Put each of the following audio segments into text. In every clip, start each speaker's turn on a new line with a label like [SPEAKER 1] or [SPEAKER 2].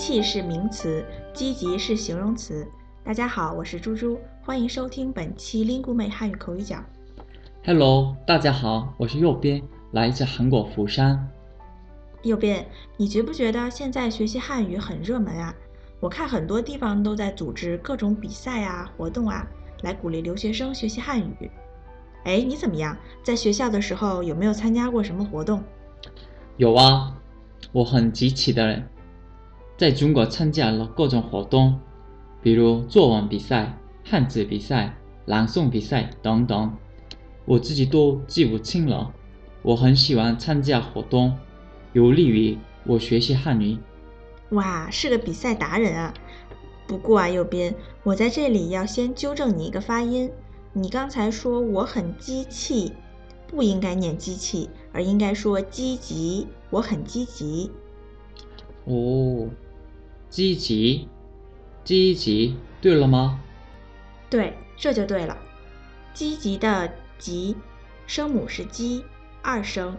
[SPEAKER 1] 器是名词，积极是形容词。大家好，我是猪猪，欢迎收听本期 Lingu 美汉语口语角。
[SPEAKER 2] Hello，大家好，我是右边，来自韩国釜山。
[SPEAKER 1] 右边，你觉不觉得现在学习汉语很热门啊？我看很多地方都在组织各种比赛啊、活动啊，来鼓励留学生学习汉语。哎，你怎么样？在学校的时候有没有参加过什么活动？
[SPEAKER 2] 有啊，我很积极的人，在中国参加了各种活动，比如作文比赛、汉字比赛、朗诵比赛等等，我自己都记不清了。我很喜欢参加活动，有利于我学习汉语。
[SPEAKER 1] 哇，是个比赛达人啊！不过啊，右边，我在这里要先纠正你一个发音。你刚才说我很机器，不应该念机器，而应该说积极。我很积极。
[SPEAKER 2] 哦，积极，积极，对了吗？
[SPEAKER 1] 对，这就对了。积极的极，声母是鸡，二声；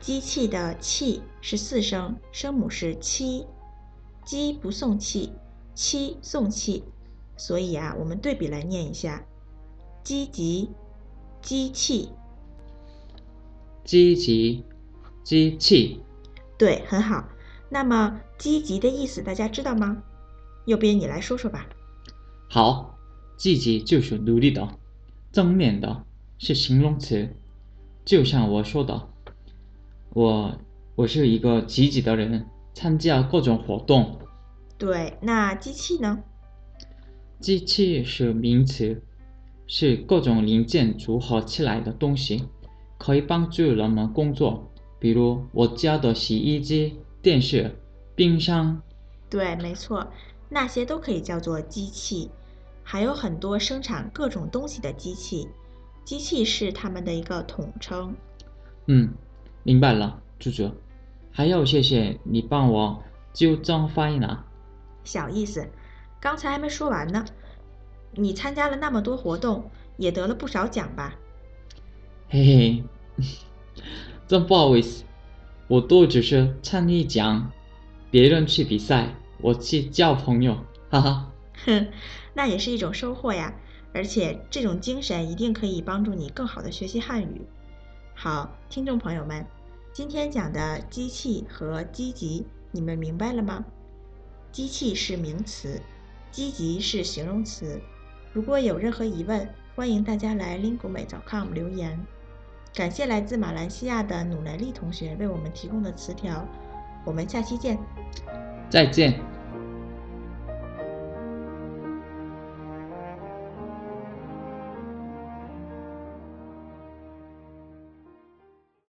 [SPEAKER 1] 机器的器是四声，声母是七。鸡不送气，七送气，所以啊，我们对比来念一下。积极，机器，
[SPEAKER 2] 积极，机器，
[SPEAKER 1] 对，很好。那么积极的意思大家知道吗？右边你来说说吧。
[SPEAKER 2] 好，积极就是努力的，正面的，是形容词。就像我说的，我我是一个积极的人，参加各种活动。
[SPEAKER 1] 对，那机器呢？
[SPEAKER 2] 机器是名词。是各种零件组合起来的东西，可以帮助人们工作。比如我家的洗衣机、电视、冰箱。
[SPEAKER 1] 对，没错，那些都可以叫做机器。还有很多生产各种东西的机器，机器是它们的一个统称。
[SPEAKER 2] 嗯，明白了，朱哲。还要谢谢你帮我纠正发音啊。
[SPEAKER 1] 小意思，刚才还没说完呢。你参加了那么多活动，也得了不少奖吧？
[SPEAKER 2] 嘿嘿，真不好意思，我都只是参与奖，别人去比赛，我去交朋友，哈哈。
[SPEAKER 1] 哼，那也是一种收获呀，而且这种精神一定可以帮助你更好的学习汉语。好，听众朋友们，今天讲的机器和积极，你们明白了吗？机器是名词，积极是形容词。如果有任何疑问，欢迎大家来 lingumei.com 留言。感谢来自马来西亚的努莱利同学为我们提供的词条。我们下期见。
[SPEAKER 2] 再见。